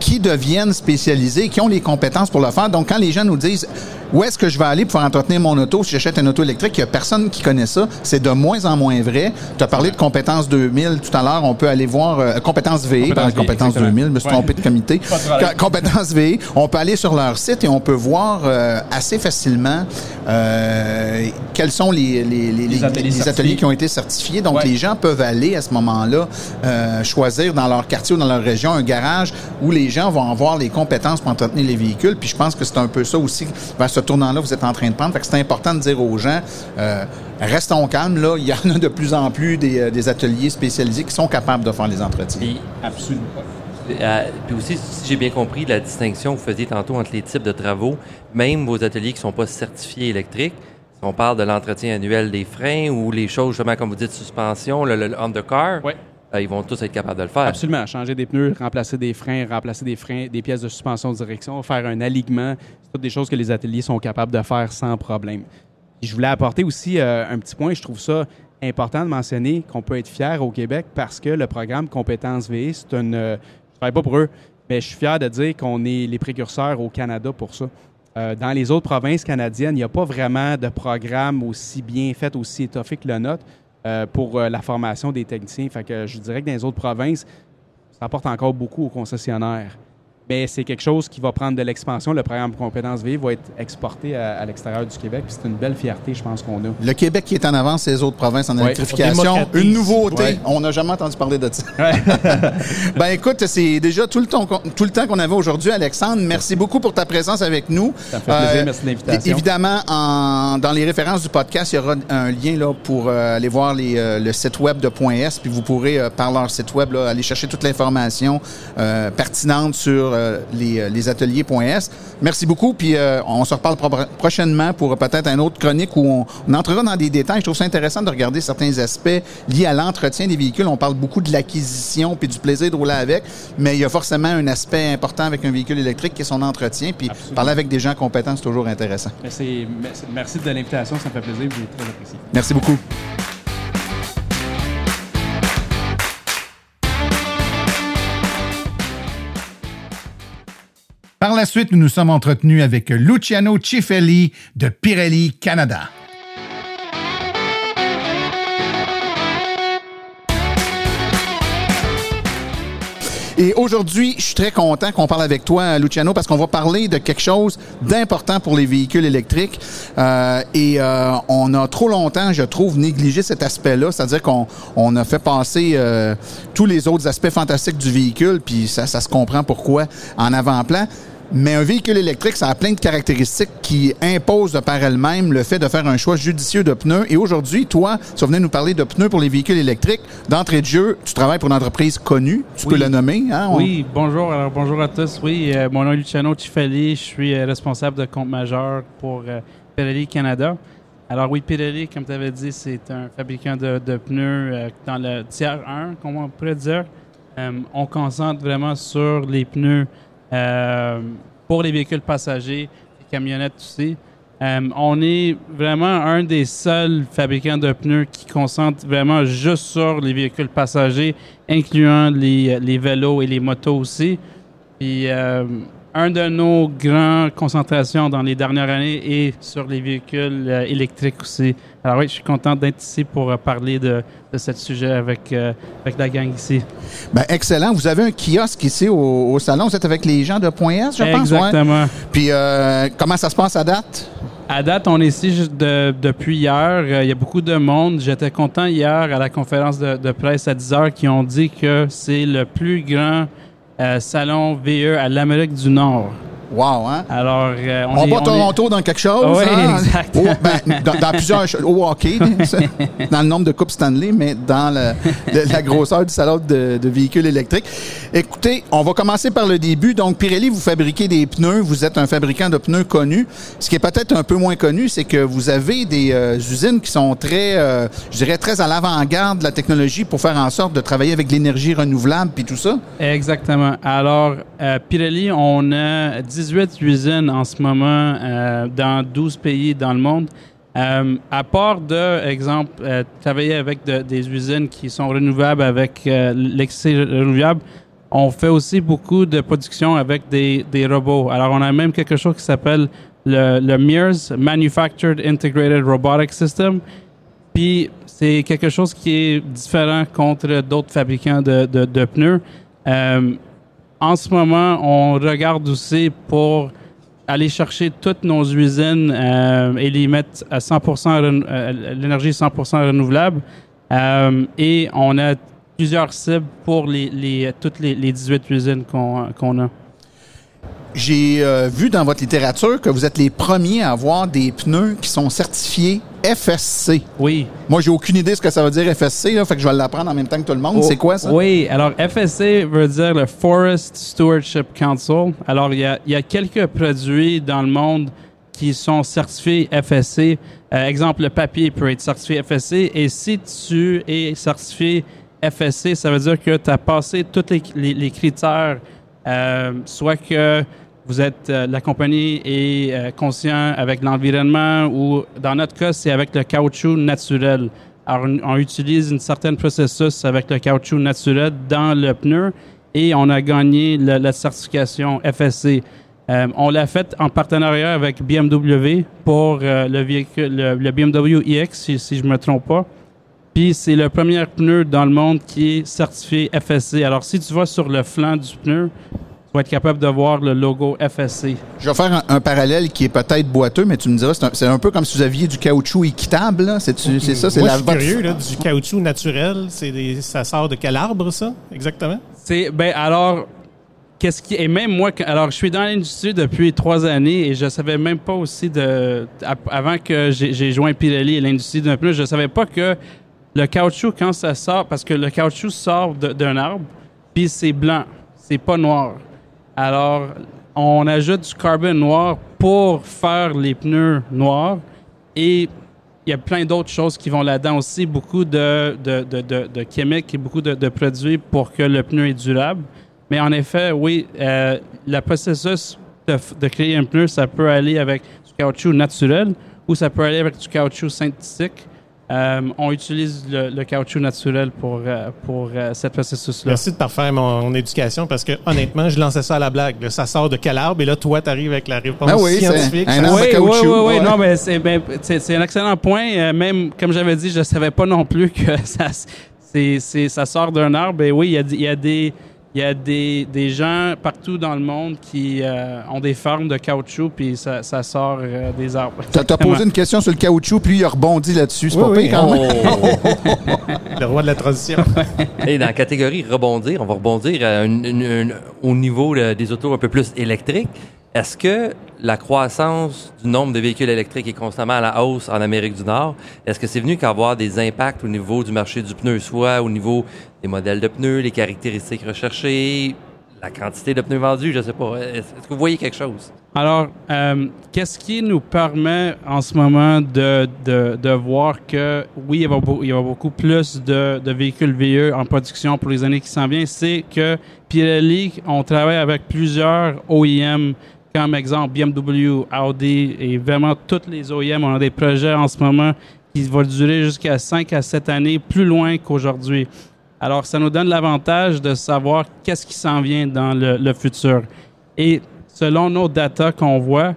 qui deviennent spécialisés, qui ont les compétences pour le faire. Donc, quand les gens nous disent où est-ce que je vais aller pour faire entretenir mon auto si j'achète une auto électrique, il n'y a personne qui connaît ça. C'est de moins en moins vrai. Tu as parlé de compétences 2000 tout à l'heure. On peut aller voir euh, compétences VE, Compétences VE, compétences exactement. 2000, je me suis Ouais. trompé de comité. Compétences VE. On peut aller sur leur site et on peut voir euh, assez facilement euh, quels sont les, les, les, les- ateliers les certifiés. ateliers qui ont été certifiés? Donc, Ouais. les gens peuvent aller à ce moment-là euh, choisir dans leur quartier ou dans leur région un garage où les gens vont avoir les compétences pour entretenir les véhicules. Puis je pense que c'est un peu ça aussi, vers ce tournant-là, vous êtes en train de prendre. Fait que c'est important de dire aux gens, euh, restons calmes. Là, il y en a de plus en plus des, des ateliers spécialisés qui sont capables de faire les entretiens. Puis, Absolument. euh, puis aussi, si j'ai bien compris, la distinction que vous faisiez tantôt entre les types de travaux, même vos ateliers qui ne sont pas certifiés électriques, si on parle de l'entretien annuel des freins ou les choses, justement, comme vous dites, suspension, le, le undercar, Ouais. euh, ils vont tous être capables de le faire. Absolument. Changer des pneus, remplacer des freins, remplacer des freins, des pièces de suspension de direction, faire un alignement. C'est toutes des choses que les ateliers sont capables de faire sans problème. Puis je voulais apporter aussi euh, un petit point. Je trouve ça important de mentionner qu'on peut être fier au Québec parce que le programme Compétences VE, c'est une. euh, je travaille pas pour eux, mais je suis fier de dire qu'on est les précurseurs au Canada pour ça. Euh, dans les autres provinces canadiennes, il n'y a pas vraiment de programme aussi bien fait, aussi étoffé que le nôtre euh, pour euh, la formation des techniciens. Fait que je dirais que dans les autres provinces, ça apporte encore beaucoup aux concessionnaires. Mais c'est quelque chose qui va prendre de l'expansion. Le programme Compétences V va être exporté à, à l'extérieur du Québec. puis C'est une belle fierté, je pense, qu'on a. Le Québec qui est en avance ses autres provinces en Ouais, électrification. Une nouveauté. Ouais. On n'a jamais entendu parler de ça. ben écoute, c'est déjà tout le temps, qu'on- tout le temps qu'on avait aujourd'hui, Alexandre. Merci beaucoup pour ta présence avec nous. Euh, Ça me fait plaisir. Merci de l'invitation. Évidemment, en- dans les références du podcast, il y aura un lien là pour euh, aller voir les, euh, le site web de .s, puis vous pourrez euh, par leur site web là, aller chercher toute l'information euh, pertinente sur euh, les, euh, les ateliers .s. Merci beaucoup, puis euh, on se reparle pro- prochainement pour peut-être un autre chronique où on, on entrera dans des détails. Je trouve ça intéressant de regarder certains aspects liés à l'entretien des véhicules. On parle beaucoup de l'acquisition puis du plaisir de rouler avec, mais il y a forcément un aspect important avec un véhicule électrique qui est son entretien. Puis Absolument. parler avec des gens compétents, c'est toujours intéressant. Merci- Merci de l'invitation, ça me fait plaisir. Vous êtes très apprécié. Merci beaucoup. Par la suite, nous nous sommes entretenus avec Luciano Cifelli de Pirelli Canada. Et aujourd'hui, je suis très content qu'on parle avec toi, Luciano, parce qu'on va parler de quelque chose d'important pour les véhicules électriques. Euh, et euh, on a trop longtemps, je trouve, négligé cet aspect-là. C'est-à-dire qu'on on a fait passer euh, tous les autres aspects fantastiques du véhicule, puis ça, ça se comprend pourquoi en avant-plan. Mais un véhicule électrique, ça a plein de caractéristiques qui imposent de par elles-mêmes le fait de faire un choix judicieux de pneus. Et aujourd'hui, toi, tu venais nous parler de pneus pour les véhicules électriques. D'entrée de jeu, tu travailles pour une entreprise connue. Tu peux le nommer. Hein? On- Oui, bonjour. Alors, bonjour à tous. Oui, euh, mon nom est Luciano Cifelli. Je suis euh, responsable de compte majeur pour euh, Pirelli Canada. Alors oui, Pirelli, comme tu avais dit, c'est un fabricant de, de pneus euh, dans le tiers 1, comment on pourrait dire. On concentre vraiment sur les pneus pour les véhicules passagers, les camionnettes aussi. Euh, on est vraiment un des seuls fabricants de pneus qui concentre vraiment juste sur les véhicules passagers, incluant les, les vélos et les motos aussi. Puis euh, un de nos grandes concentrations dans les dernières années est sur les véhicules euh, électriques aussi. Alors oui, je suis content d'être ici pour euh, parler de, de ce sujet avec, euh, avec la gang ici. Ben, excellent. Vous avez un kiosque ici au, au salon. Vous êtes avec les gens de Point S, je pense. ouais? Exactement. Puis euh, comment ça se passe à date? À date, on est ici juste de- depuis hier. Euh, Il y a beaucoup de monde. J'étais content hier à la conférence de, de presse à 10 heures qui ont dit que c'est le plus grand salon VE à l'Amérique du Nord. Wow, hein? Alors, euh, On, est- bat est- Toronto dans quelque chose. Oui, hein? exact. Oh, ben, dans, dans plusieurs au hockey, dans le nombre de coupes Stanley, mais dans le- la grosseur du salon de, de véhicules électriques. Écoutez, on va commencer par le début. Donc, Pirelli, vous fabriquez des pneus. Vous êtes un fabricant de pneus connu. Ce qui est peut-être un peu moins connu, c'est que vous avez des euh, usines qui sont très, euh, je dirais, très à l'avant-garde de la technologie pour faire en sorte de travailler avec l'énergie renouvelable puis tout ça. Exactement. Alors, euh, Pirelli, on a 18 usines en ce moment euh, dans 12 pays dans le monde. Euh, à part de, exemple, euh, travailler avec de- des usines qui sont renouvelables avec l'électricité renouvelable, on fait aussi beaucoup de production avec des, des robots. Alors, on a même quelque chose qui s'appelle le, le MIRS, Manufactured Integrated Robotic System. Puis c'est quelque chose qui est différent contre d'autres fabricants de, de- pneus. En ce moment, on regarde aussi pour aller chercher toutes nos usines euh, et les mettre à 100% ren- euh, l'énergie 100% renouvelable. Euh, et on a plusieurs cibles pour les, toutes les, les 18 usines qu'on a. J'ai vu dans votre littérature que vous êtes les premiers à avoir des pneus qui sont certifiés FSC. Oui. Moi, j'ai aucune idée de ce que ça veut dire FSC, là, fait que je vais l'apprendre en même temps que tout le monde. C'est quoi ça? Oh, Oui, alors FSC veut dire le Forest Stewardship Council. Alors, il y a, il y a quelques produits dans le monde qui sont certifiés FSC. Euh, exemple, le papier peut être certifié FSC. Et si tu es certifié FSC, ça veut dire que tu as passé tous les, les- les critères, euh, soit que vous êtes, euh, la compagnie est euh, conscient avec l'environnement ou, dans notre cas, c'est avec le caoutchouc naturel. Alors, on, utilise une certaine processus avec le caoutchouc naturel dans le pneu et on a gagné le- la certification FSC. Euh, on l'a fait en partenariat avec BMW pour euh, le véhicule, le, le BMW iX, si, si je me trompe pas. Puis c'est le premier pneu dans le monde qui est certifié FSC. Alors si tu vas sur le flanc du pneu, tu vas être capable de voir le logo FSC. Je vais faire un, un parallèle qui est peut-être boiteux, mais tu me diras, c'est un, c'est un peu comme si vous aviez du caoutchouc équitable. c'est ça, c'est Moi, la je suis curieux, là, du caoutchouc naturel, c'est des- ça sort de quel arbre, ça, exactement? C'est ben alors qu'est-ce qui et même moi alors je suis dans l'industrie depuis trois années et je savais même pas aussi de avant que j'ai joint Pirelli et l'industrie d'un pneu je savais pas que le caoutchouc quand ça sort parce que le caoutchouc sort de- d'un arbre puis c'est blanc c'est pas noir alors on ajoute du carbone noir pour faire les pneus noirs et il y a plein d'autres choses qui vont là-dedans aussi, beaucoup de, de, chimiques et beaucoup de, produits pour que le pneu est durable. Mais en effet, oui, euh, le processus de, de créer un pneu, ça peut aller avec du caoutchouc naturel ou ça peut aller avec du caoutchouc synthétique. Euh, on utilise le, le caoutchouc naturel pour, euh, pour euh, ce processus-là. Merci de parfaire mon, mon éducation parce que honnêtement, je lançais ça à la blague. là. Ça sort de quel arbre et là, toi, tu arrives avec la réponse Ben oui, c'est scientifique. un. Oui, oui, caoutchouc, oui, oui. ouais. Non, mais c'est ben, c'est- c'est un excellent point. Euh, même, comme j'avais dit, je savais pas non plus que ça, c'est, c'est- ça sort d'un arbre. Et oui, il y a, il y a des... Il y a des, des gens partout dans le monde qui euh, ont des fermes de caoutchouc, puis ça, ça sort euh, des arbres. T'as t'as posé une question sur le caoutchouc, puis il a rebondi là-dessus. C'est Oui, pas oui. pire quand même. Le roi de la transition. Et dans la catégorie rebondir, on va rebondir à une- une- une- au niveau là, des autos un peu plus électriques. Est-ce que la croissance du nombre de véhicules électriques est constamment à la hausse en Amérique du Nord? Est-ce que c'est venu qu'avoir des impacts au niveau du marché du pneu, soit au niveau des modèles de pneus, les caractéristiques recherchées, la quantité de pneus vendus, je sais pas. Est-ce que vous voyez quelque chose? Alors, euh, qu'est-ce qui nous permet en ce moment de, voir que oui, il y, aura beaucoup plus de, de véhicules VE en production pour les années qui s'en viennent, c'est que Pirelli, on travaille avec plusieurs OEM, comme exemple BMW, Audi et vraiment toutes les OEM. On a des projets en ce moment qui vont durer jusqu'à 5 à 7 années, plus loin qu'aujourd'hui. Alors, ça nous donne l'avantage de savoir qu'est-ce qui s'en vient dans le, futur. Et selon nos data qu'on voit,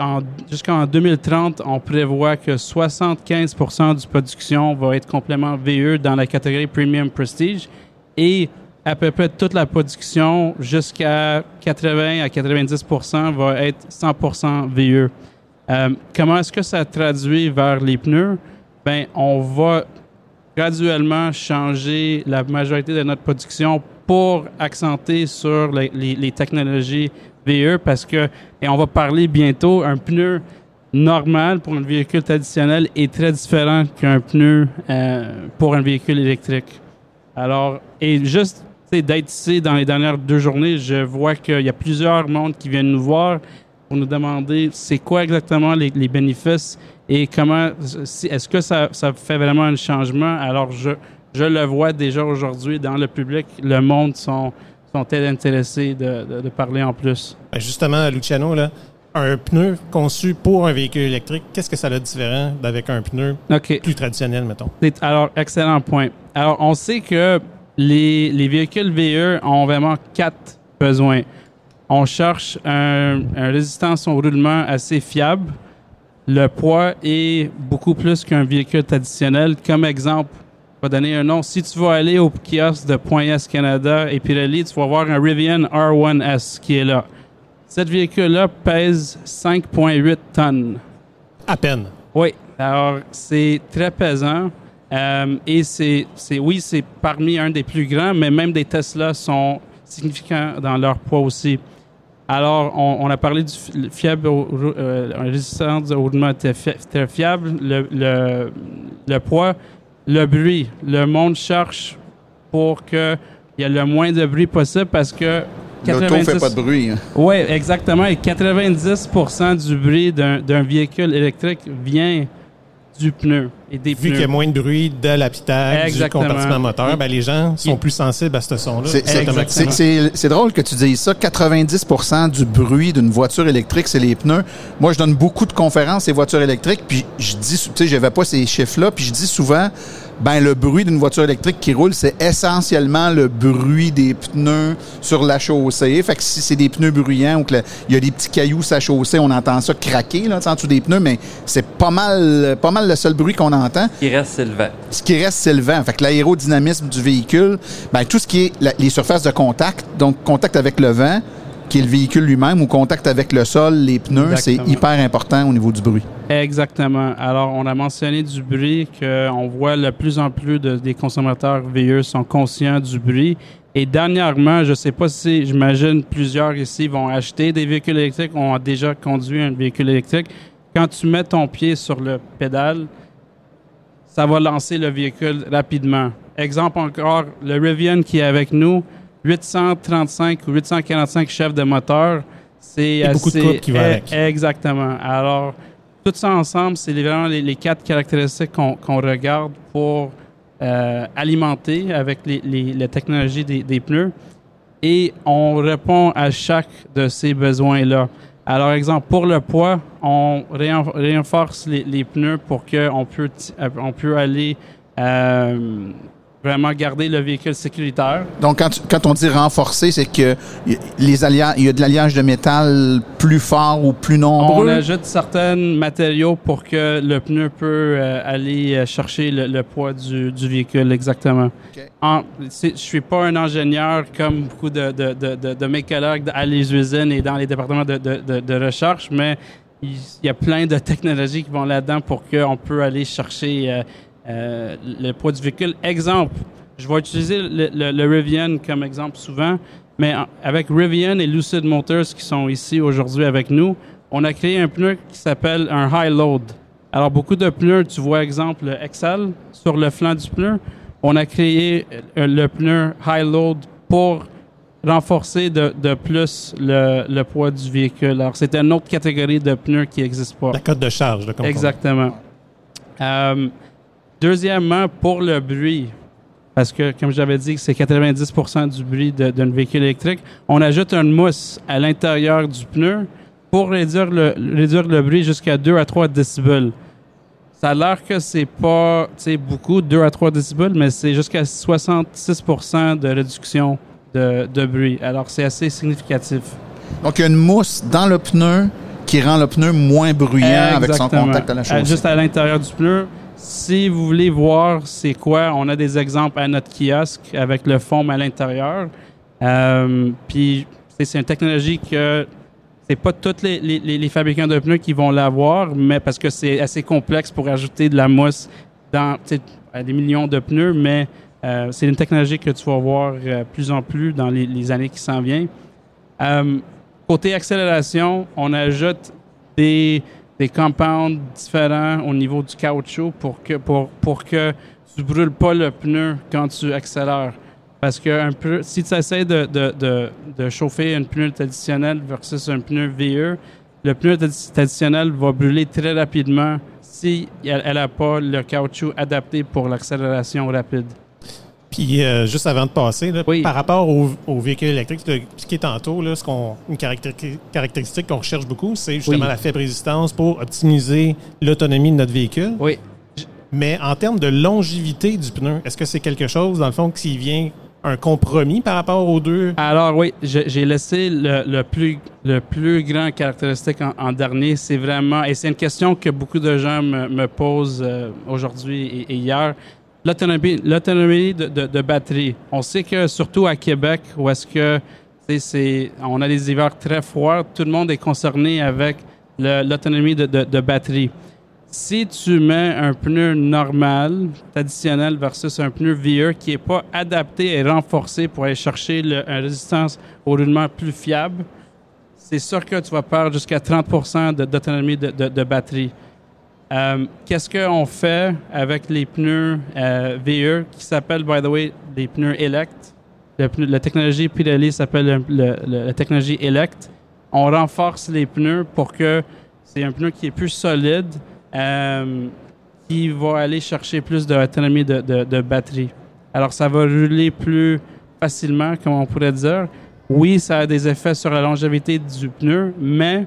en- jusqu'en 2030, on prévoit que 75% du production va être complètement VE dans la catégorie Premium Prestige et à peu près toute la production jusqu'à 80 à 90 va être 100 VE. Euh, comment est-ce que ça traduit vers les pneus? Ben, on va graduellement changer la majorité de notre production pour accenter sur les, technologies VE parce que, et on va parler bientôt, un pneu normal pour un véhicule traditionnel est très différent qu'un pneu euh, pour un véhicule électrique. Alors, et juste d'être ici dans les dernières deux journées, je vois qu'il y a plusieurs mondes qui viennent nous voir pour nous demander c'est quoi exactement les, les bénéfices et comment, est-ce que ça, ça fait vraiment un changement? Alors, je, je le vois déjà aujourd'hui dans le public, le monde sont, sont très intéressés de, de, de parler en plus. Ben, justement, Luciano, là, un pneu conçu pour un véhicule électrique, qu'est-ce que ça a de différent d'avec un pneu plus traditionnel, mettons? Alors, excellent point. Alors, on sait que les, les véhicules VE ont vraiment quatre besoins. On cherche un, un résistance au roulement assez fiable. Le poids est beaucoup plus qu'un véhicule traditionnel. Comme exemple, je vais donner un nom. Si tu vas aller au kiosque de Point S Canada et Pirelli, tu vas voir un Rivian R1S qui est là. Cet véhicule-là pèse 5,8 tonnes. À peine. Oui. Alors, c'est très pesant. Euh, et c'est, oui, c'est parmi un des plus grands, mais même des Tesla sont significants dans leur poids aussi. Alors, on, on a parlé du fi- le fiable, euh, résistance au roulement très fiable, le, le, le poids, le bruit. Le monde cherche pour que il y ait le moins de bruit possible parce que L'auto 90 fait pas de bruit. hein. oui, exactement. Et 90% du bruit d'un d'un véhicule électrique vient du pneu et des Vu qu'il y a moins de bruit de l'habitacle, du compartiment moteur, ben, les gens sont Et- plus sensibles à ce son-là. C'est- c'est- automatiquement. c'est- C'est c'est drôle que tu dises ça. 90% du bruit d'une voiture électrique, c'est les pneus. Moi, je donne beaucoup de conférences sur les voitures électriques, puis je dis, tu sais, j'avais pas ces chiffres-là, puis je dis souvent, ben le bruit d'une voiture électrique qui roule, c'est essentiellement le bruit des pneus sur la chaussée. Fait que si c'est des pneus bruyants ou qu'il y a des petits cailloux sur la chaussée, on entend ça craquer là, en dessous des pneus, mais c'est pas mal, pas mal le seul bruit qu'on entend. Il reste c'est le vent. Ce qui reste, c'est le vent. Fait que l'aérodynamisme du véhicule, ben, tout ce qui est la- les surfaces de contact, donc contact avec le vent, qui est le véhicule lui-même, ou contact avec le sol, les pneus, c'est hyper important au niveau du bruit. Exactement. Alors, on a mentionné du bruit, qu'on voit de plus en plus de, des consommateurs VE sont conscients du bruit. Et dernièrement, je sais pas si, j'imagine, plusieurs ici vont acheter des véhicules électriques, ont déjà conduit un véhicule électrique. Quand tu mets ton pied sur le pédale, ça va lancer le véhicule rapidement. Exemple encore, le Rivian qui est avec nous, 835 ou 845 chefs de moteur, c'est beaucoup de couple qui va eh, avec. Exactement. Alors, tout ça ensemble, c'est vraiment les, les quatre caractéristiques qu'on regarde pour euh, alimenter avec les, les, la technologie des, des pneus. Et on répond à chaque de ces besoins-là. Alors, exemple, pour le poids, on renforce les, pneus pour qu'on peut, euh, on peut aller euh, vraiment garder le véhicule sécuritaire. Donc, quand, tu- quand on dit renforcer, c'est que y- les il y a de l'alliage de métal plus fort ou plus On nombreux. ajoute certains matériaux pour que le pneu peut euh, aller euh, chercher le, le poids du, du véhicule, exactement. OK. En- je suis pas un ingénieur comme beaucoup de, de, de, mes collègues à les usines et dans les départements de, de, de, de recherche, mais il il y a plein de technologies qui vont là-dedans pour qu'on peut aller chercher euh, euh, le poids du véhicule. Exemple, je vais utiliser le, le, le Rivian comme exemple souvent, mais avec Rivian et Lucid Motors qui sont ici aujourd'hui avec nous, on a créé un pneu qui s'appelle un high load. Alors, beaucoup de pneus, tu vois exemple le Excel sur le flanc du pneu. On a créé euh, le pneu high load pour renforcer de, de plus le, le poids du véhicule. Alors, c'est une autre catégorie de pneus qui n'existe pas. La cote de charge, dit. Exactement. Euh, deuxièmement, pour le bruit, parce que, comme j'avais dit, c'est 90% du bruit d'un véhicule électrique, on ajoute une mousse à l'intérieur du pneu pour réduire le, réduire le bruit jusqu'à 2 à 3 décibels. Ça a l'air que c'est pas beaucoup, 2 à 3 décibels, mais c'est jusqu'à 66% de réduction de, de bruit. Alors, c'est assez significatif. Donc, il y a une mousse dans le pneu qui rend le pneu moins bruyant avec son contact à la Euh, chaussée. Juste à l'intérieur du pneu. Si vous voulez voir c'est quoi, on a des exemples à notre kiosque avec le foam à l'intérieur. Euh, Puis c'est- une technologie que c'est pas tous les, les- fabricants de pneus qui vont l'avoir, mais parce que c'est assez complexe pour ajouter de la mousse dans des millions de pneus, mais euh, c'est une technologie que tu vas voir euh, plus en plus dans les, les années qui s'en viennent. Euh, côté accélération, on ajoute des, des compounds différents au niveau du caoutchouc pour que, pour, pour que tu brûles pas le pneu quand tu accélères. Parce que un peu, si tu essaies de, de, de, de chauffer un pneu traditionnel versus un pneu VE, le pneu tradi- traditionnel va brûler très rapidement si elle n'a pas le caoutchouc adapté pour l'accélération rapide. Puis euh, juste avant de passer, là, Oui. par rapport au, au véhicule électrique, tu expliqué tantôt, là, ce qu'on, une caractéri- caractéristique qu'on recherche beaucoup, c'est justement Oui. la faible résistance pour optimiser l'autonomie de notre véhicule. Oui. Mais en termes de longévité du pneu, est-ce que c'est quelque chose, dans le fond, qui vient un compromis par rapport aux deux? Alors oui, j'ai laissé le, le plus le plus grand caractéristique en, en dernier. C'est vraiment et c'est une question que beaucoup de gens me, me posent euh, aujourd'hui et, et hier. L'autonomie, de, de- batterie. On sait que surtout à Québec, où est-ce que c'est, on a des hivers très froids, tout le monde est concerné avec l'autonomie de, de- batterie. Si tu mets un pneu normal, traditionnel, versus un pneu VE qui n'est pas adapté et renforcé pour aller chercher une résistance au roulement plus fiable, c'est sûr que tu vas perdre jusqu'à 30 de- d'autonomie de, de- de batterie. Euh, Qu'est-ce qu'on fait avec les pneus euh, VE qui s'appellent, by the way, des pneus Elect? La technologie Pirelli s'appelle le- le- le- la technologie Elect. On renforce les pneus pour que c'est un pneu qui est plus solide, euh, qui va aller chercher plus d'autonomie de, de, de batterie. Alors, ça va rouler plus facilement, comme on pourrait dire. Oui, ça a des effets sur la longévité du pneu, mais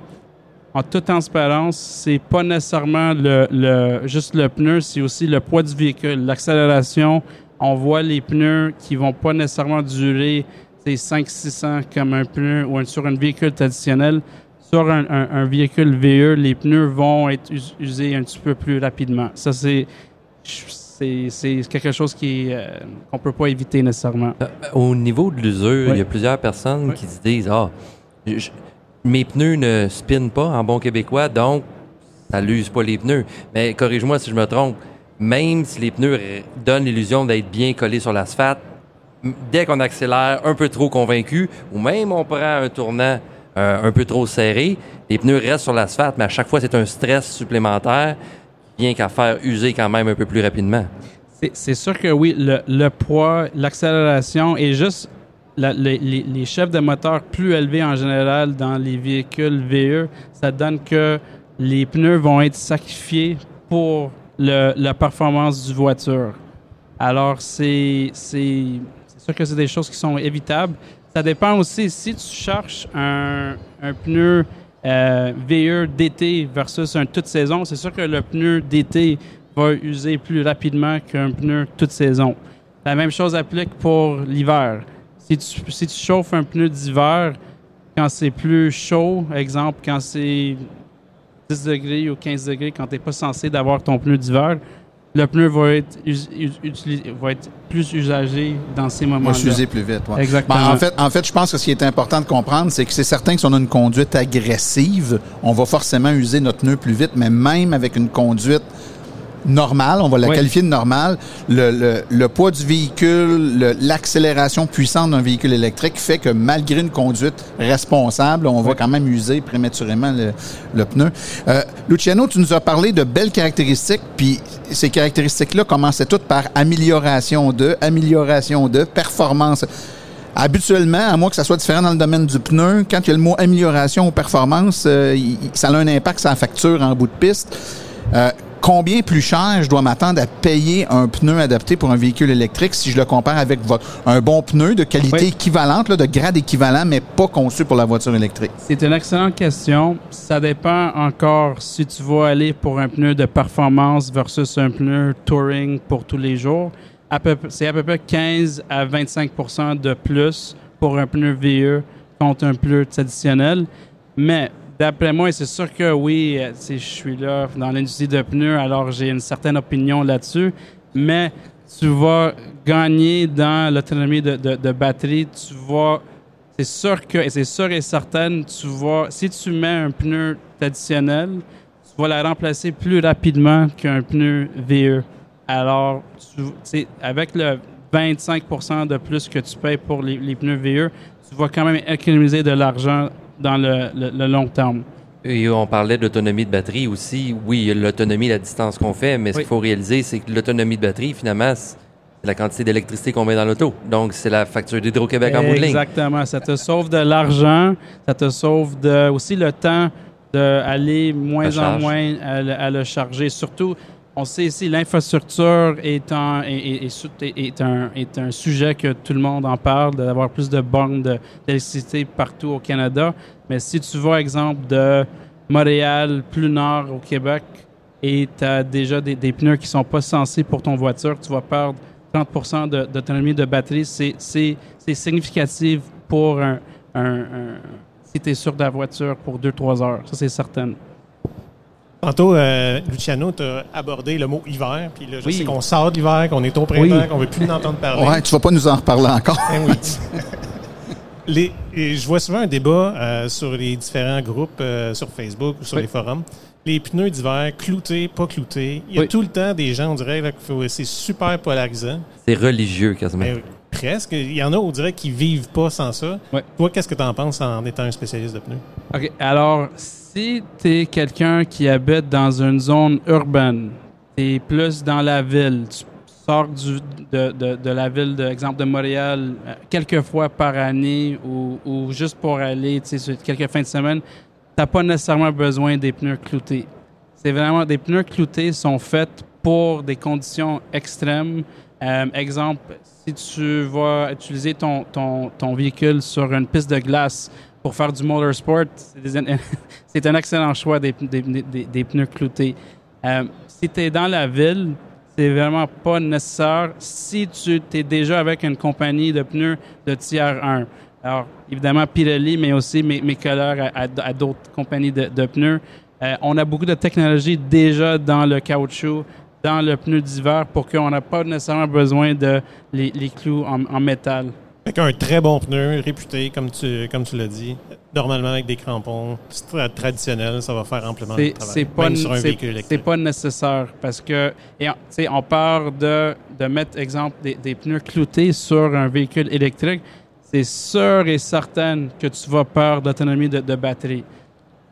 en toute transparence, c'est pas nécessairement le, le- juste le pneu, c'est aussi le poids du véhicule, l'accélération. On voit les pneus qui vont pas nécessairement durer 500-600 comme un pneu ou un- sur un véhicule traditionnel. Sur un, un- un véhicule VE, les pneus vont être us- usés un petit peu plus rapidement. Ça, c'est c'est quelque chose qui euh, qu'on peut pas éviter nécessairement. Euh, Au niveau de l'usure, Oui. il y a plusieurs personnes Oui. qui se disent Ah, je- mes pneus ne spinent pas en bon québécois, donc ça l'use pas les pneus. Mais corrige-moi si je me trompe, même si les pneus donnent l'illusion d'être bien collés sur l'asphalte, dès qu'on accélère un peu trop convaincu, ou même on prend un tournant euh, un peu trop serré, les pneus restent sur l'asphalte, mais à chaque fois c'est un stress supplémentaire vient qu'à faire user quand même un peu plus rapidement. C'est- sûr que oui, le, le poids, l'accélération et juste les, chefs de moteur plus élevés en général dans les véhicules VE, ça donne que les pneus vont être sacrifiés pour la performance du voiture. Alors, c'est sûr que c'est des choses qui sont évitables. Ça dépend aussi si tu cherches un, un pneu euh, VE d'été versus un toute saison. C'est sûr que le pneu d'été va user plus rapidement qu'un pneu toute saison. La même chose applique pour l'hiver. Si tu, si tu chauffes un pneu d'hiver, quand c'est plus chaud, exemple, quand c'est 10 degrés ou 15 degrés, quand tu n'es pas censé d'avoir ton pneu d'hiver, le pneu va être, us- us- utilisé- va être plus usagé dans ces On va moments-là. s'user plus vite. ouais. Exactement. Ben, en, fait, en fait, je pense que ce qui est important de comprendre, c'est que c'est certain que si on a une conduite agressive, on va forcément user notre pneu plus vite, mais même avec une conduite normale, on va la Oui. qualifier de normale, le, le- le poids du véhicule, le- l'accélération puissante d'un véhicule électrique fait que malgré une conduite responsable, on va quand même user prématurément le, le pneu. Euh, Luciano, tu nous as parlé de belles caractéristiques, puis ces caractéristiques-là commençaient toutes par amélioration de, amélioration de, performance. Habituellement, à moins que ça soit différent dans le domaine du pneu, quand il y a le mot amélioration ou performance, euh, il- ça a un impact sur la facture en bout de piste. Euh, combien plus cher je dois m'attendre à payer un pneu adapté pour un véhicule électrique si je le compare avec votre, un bon pneu de qualité Oui. équivalente, là, de grade équivalent, mais pas conçu pour la voiture électrique? C'est une excellente question. Ça dépend encore si tu vas aller pour un pneu de performance versus un pneu touring pour tous les jours. C'est à peu près 15 à 25% de plus pour un pneu VE contre un pneu traditionnel. Mais d'après moi, c'est sûr que oui, euh, je suis là dans l'industrie de pneus, alors j'ai une certaine opinion là-dessus. Mais tu vas gagner dans l'autonomie de, batterie. Tu vas c'est sûr que, et c'est sûr et certain, tu vas, si tu mets un pneu traditionnel, tu vas la remplacer plus rapidement qu'un pneu VE. Alors, tu, avec le 25% de plus que tu payes pour les, les pneus VE, tu vas quand même économiser de l'argent dans le, le- le long terme. Et on parlait d'autonomie de batterie aussi. Oui, l'autonomie, la distance qu'on fait, mais ce qu'il faut réaliser, c'est que l'autonomie de batterie, finalement, c'est la quantité d'électricité qu'on met dans l'auto. Donc, c'est la facture d'Hydro-Québec en bout de ligne. Exactement. Ça te sauve de l'argent, ça te sauve de, aussi le temps d'aller moins en moins à, à le charger. Surtout, on sait ici, l'infrastructure est, un, sujet que tout le monde en parle, d'avoir plus de bornes d'électricité partout au Canada. Mais si tu vas, exemple, de Montréal plus nord au Québec et tu as déjà des, pneus qui sont pas sensés pour ton voiture, tu vas perdre 30 de- d'autonomie de batterie. C'est- significatif pour un- si tu es sûr de la voiture pour 2-3 heures. Ça, c'est certain. Tantôt, euh, Luciano, tu as abordé le mot hiver, puis là, je Oui. sais qu'on sort de l'hiver, qu'on est au printemps, Oui. qu'on veut plus en entendre parler. Ouais, tu vas pas nous en reparler encore. Ben oui. Les- et je vois souvent un débat euh, sur les différents groupes sur sur Facebook ou sur Oui. les forums. Les pneus d'hiver, cloutés, pas cloutés. Il y a Oui. tout le temps des gens, on dirait, là, que faut- c'est super polarisant. C'est religieux, quasiment. Mais presque. Il y en a, on dirait, qui vivent pas sans ça. Ouais. Toi, qu'est-ce que tu en penses en étant un spécialiste de pneus? OK. Alors, si tu es quelqu'un qui habite dans une zone urbaine, tu es plus dans la ville, tu sors du, de, de, de la ville, de, exemple de Montréal, euh, quelques fois par année ou, ou juste pour aller, tu sais, quelques fins de semaine, tu pas nécessairement besoin des pneus cloutés. C'est vraiment, des pneus cloutés sont faits pour des conditions extrêmes. Euh, exemple, si tu vas utiliser ton, ton, ton véhicule sur une piste de glace pour faire du motorsport, c'est un excellent choix des, des, des- des pneus cloutés. Euh, si tu es dans la ville, c'est vraiment pas nécessaire si tu es déjà avec une compagnie de pneus de tiers 1. Alors, évidemment, Pirelli, mais aussi mes, mes collègues à, à- à d'autres compagnies de, de pneus. Euh, on a beaucoup de technologie déjà dans le caoutchouc, dans le pneu d'hiver, pour qu'on n'a pas nécessairement besoin de les, les clous en, en métal. Avec un très bon pneu, réputé, comme tu, comme tu l'as dit. Normalement, avec des crampons tra- traditionnels, ça va faire amplement le travail. c'est pas, même sur un c'est- véhicule c'est électrique. pas nécessaire parce que et on, tu sais, on part de, de mettre, exemple, des, des pneus cloutés sur un véhicule électrique. C'est sûr et certain que tu vas perdre d'autonomie de, de batterie.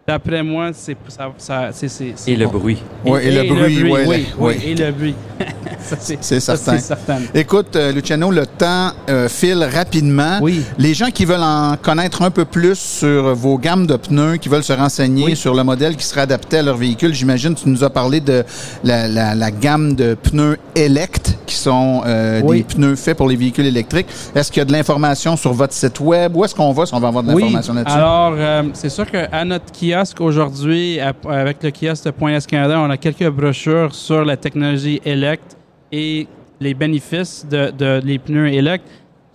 D'après moi, c'est ça, ça c'est c'est- c'est Et le bruit. Ouais, et le bruit, ouais, oui, oui, oui. et le bruit. Ça, C'est ça, certain. certain. Écoute, euh, Luciano, le temps euh, file rapidement. Oui. Les gens qui veulent en connaître un peu plus sur vos gammes de pneus, qui veulent se renseigner Oui. sur le modèle qui serait adapté à leur véhicule, j'imagine tu nous as parlé de la, la- la gamme de pneus Elect, qui sont euh, Oui. des pneus faits pour les véhicules électriques. Est-ce qu'il y a de l'information sur votre site web? Où est-ce qu'on va si on va avoir de Oui, l'information là-dessus? alors euh, c'est sûr qu'à notre kiosque aujourd'hui, avec le kiosque de Point S Canada, on a quelques brochures sur la technologie Elect et les bénéfices de, de les pneus Elect.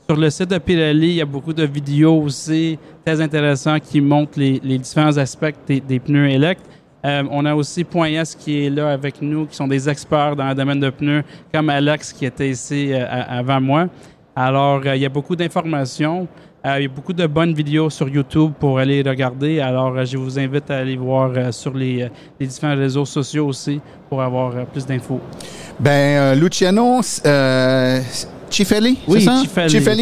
Sur le site de Pirelli, il y a beaucoup de vidéos aussi très intéressantes qui montrent les, différents aspects des, pneus Elect. Euh, on a aussi Point S qui est là avec nous, qui sont des experts dans le domaine de pneus, comme Alex qui était ici euh, avant moi. Alors, euh, il y a beaucoup d'informations. Euh, il y a beaucoup de bonnes vidéos sur YouTube pour aller regarder. Alors, euh, je vous invite à aller voir euh, sur les, les différents réseaux sociaux aussi pour avoir plus d'infos. Ben, Luciano, Cifelli, Oui, c'est ça?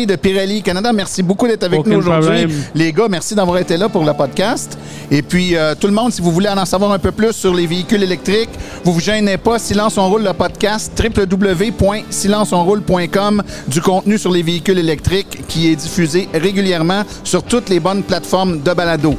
De Pirelli Canada. Merci beaucoup d'être avec Aucun nous aujourd'hui. problème. Les gars, merci d'avoir été là pour le podcast. Et puis, euh, tout le monde, si vous voulez en savoir un peu plus sur les véhicules électriques, vous vous gênez pas. Silence on roule le podcast www.silenceonroule.com du contenu sur les véhicules électriques qui est diffusé régulièrement sur toutes les bonnes plateformes de balado.